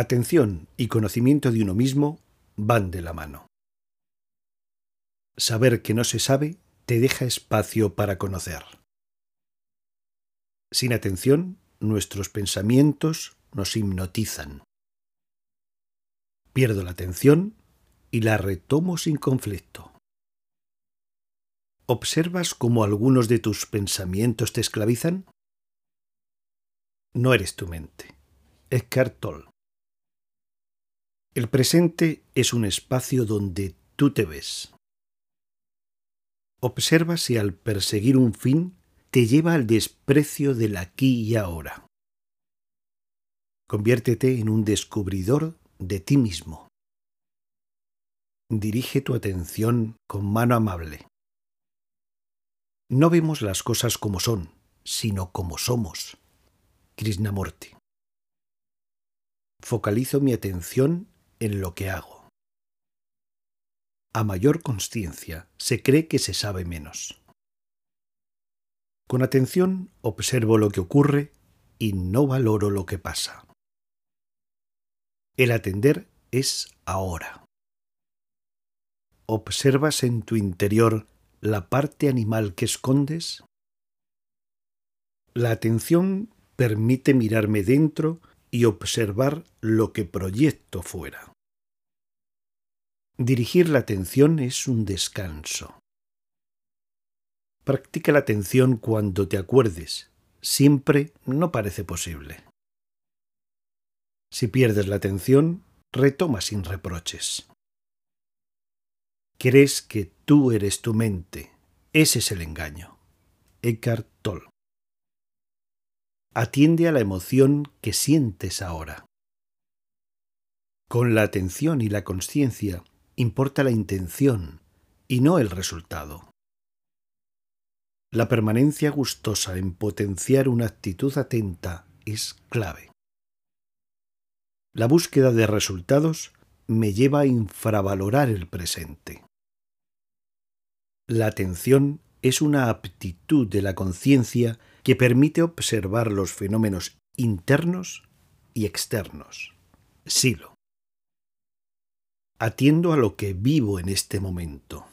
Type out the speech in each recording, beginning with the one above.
Atención y conocimiento de uno mismo van de la mano. Saber que no se sabe te deja espacio para conocer. Sin atención, nuestros pensamientos nos hipnotizan. Pierdo la atención y la retomo sin conflicto. ¿Observas cómo algunos de tus pensamientos te esclavizan? No eres tu mente. Eckhart Tolle. El presente es un espacio donde tú te ves. Observa si al perseguir un fin te lleva al desprecio del aquí y ahora. Conviértete en un descubridor de ti mismo. Dirige tu atención con mano amable. No vemos las cosas como son, sino como somos. Krishnamurti. Focalizo mi atención en lo que hago. A mayor conciencia se cree que se sabe menos. Con atención observo lo que ocurre y no valoro lo que pasa. El atender es ahora. ¿Observas en tu interior la parte animal que escondes? La atención permite mirarme dentro y observar lo que proyecto fuera. Dirigir la atención es un descanso. Practica la atención cuando te acuerdes. Siempre no parece posible. Si pierdes la atención, retoma sin reproches. Crees que tú eres tu mente. Ese es el engaño. Eckhart Tolle. Atiende a la emoción que sientes ahora. Con la atención y la conciencia importa la intención y no el resultado. La permanencia gustosa en potenciar una actitud atenta es clave. La búsqueda de resultados me lleva a infravalorar el presente. La atención es una aptitud de la conciencia que permite observar los fenómenos internos y externos. Silo. Atiendo a lo que vivo en este momento.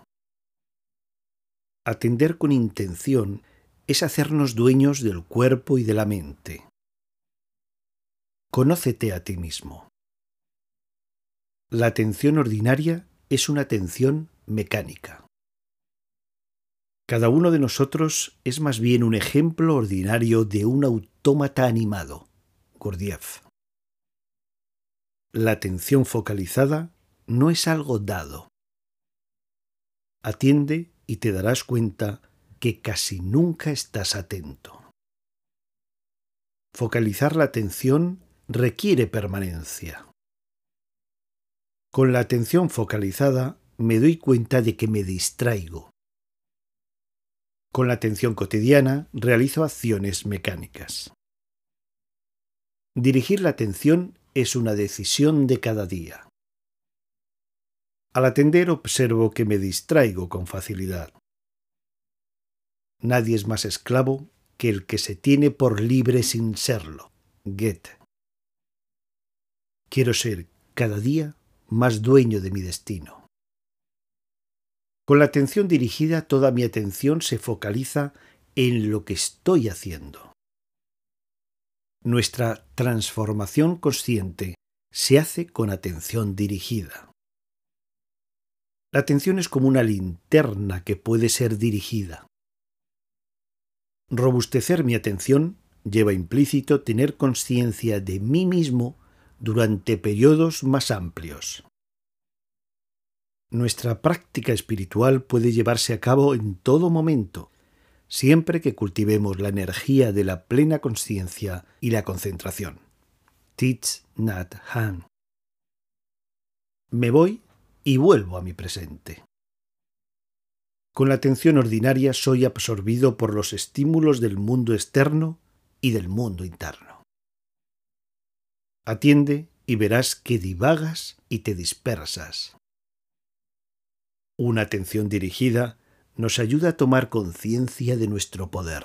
Atender con intención es hacernos dueños del cuerpo y de la mente. Conócete a ti mismo. La atención ordinaria es una atención mecánica. Cada uno de nosotros es más bien un ejemplo ordinario de un autómata animado. Gurdjieff. La atención focalizada no es algo dado. Atiende y te darás cuenta que casi nunca estás atento. Focalizar la atención requiere permanencia. Con la atención focalizada me doy cuenta de que me distraigo. Con la atención cotidiana realizo acciones mecánicas. Dirigir la atención es una decisión de cada día. Al atender observo que me distraigo con facilidad. Nadie es más esclavo que el que se tiene por libre sin serlo. Goethe. Quiero ser cada día más dueño de mi destino. Con la atención dirigida, toda mi atención se focaliza en lo que estoy haciendo. Nuestra transformación consciente se hace con atención dirigida. La atención es como una linterna que puede ser dirigida. Robustecer mi atención lleva implícito tener conciencia de mí mismo durante periodos más amplios. Nuestra práctica espiritual puede llevarse a cabo en todo momento, siempre que cultivemos la energía de la plena conciencia y la concentración. Teach Nat Han. Me voy y vuelvo a mi presente. Con la atención ordinaria soy absorbido por los estímulos del mundo externo y del mundo interno. Atiende y verás que divagas y te dispersas. Una atención dirigida nos ayuda a tomar conciencia de nuestro poder.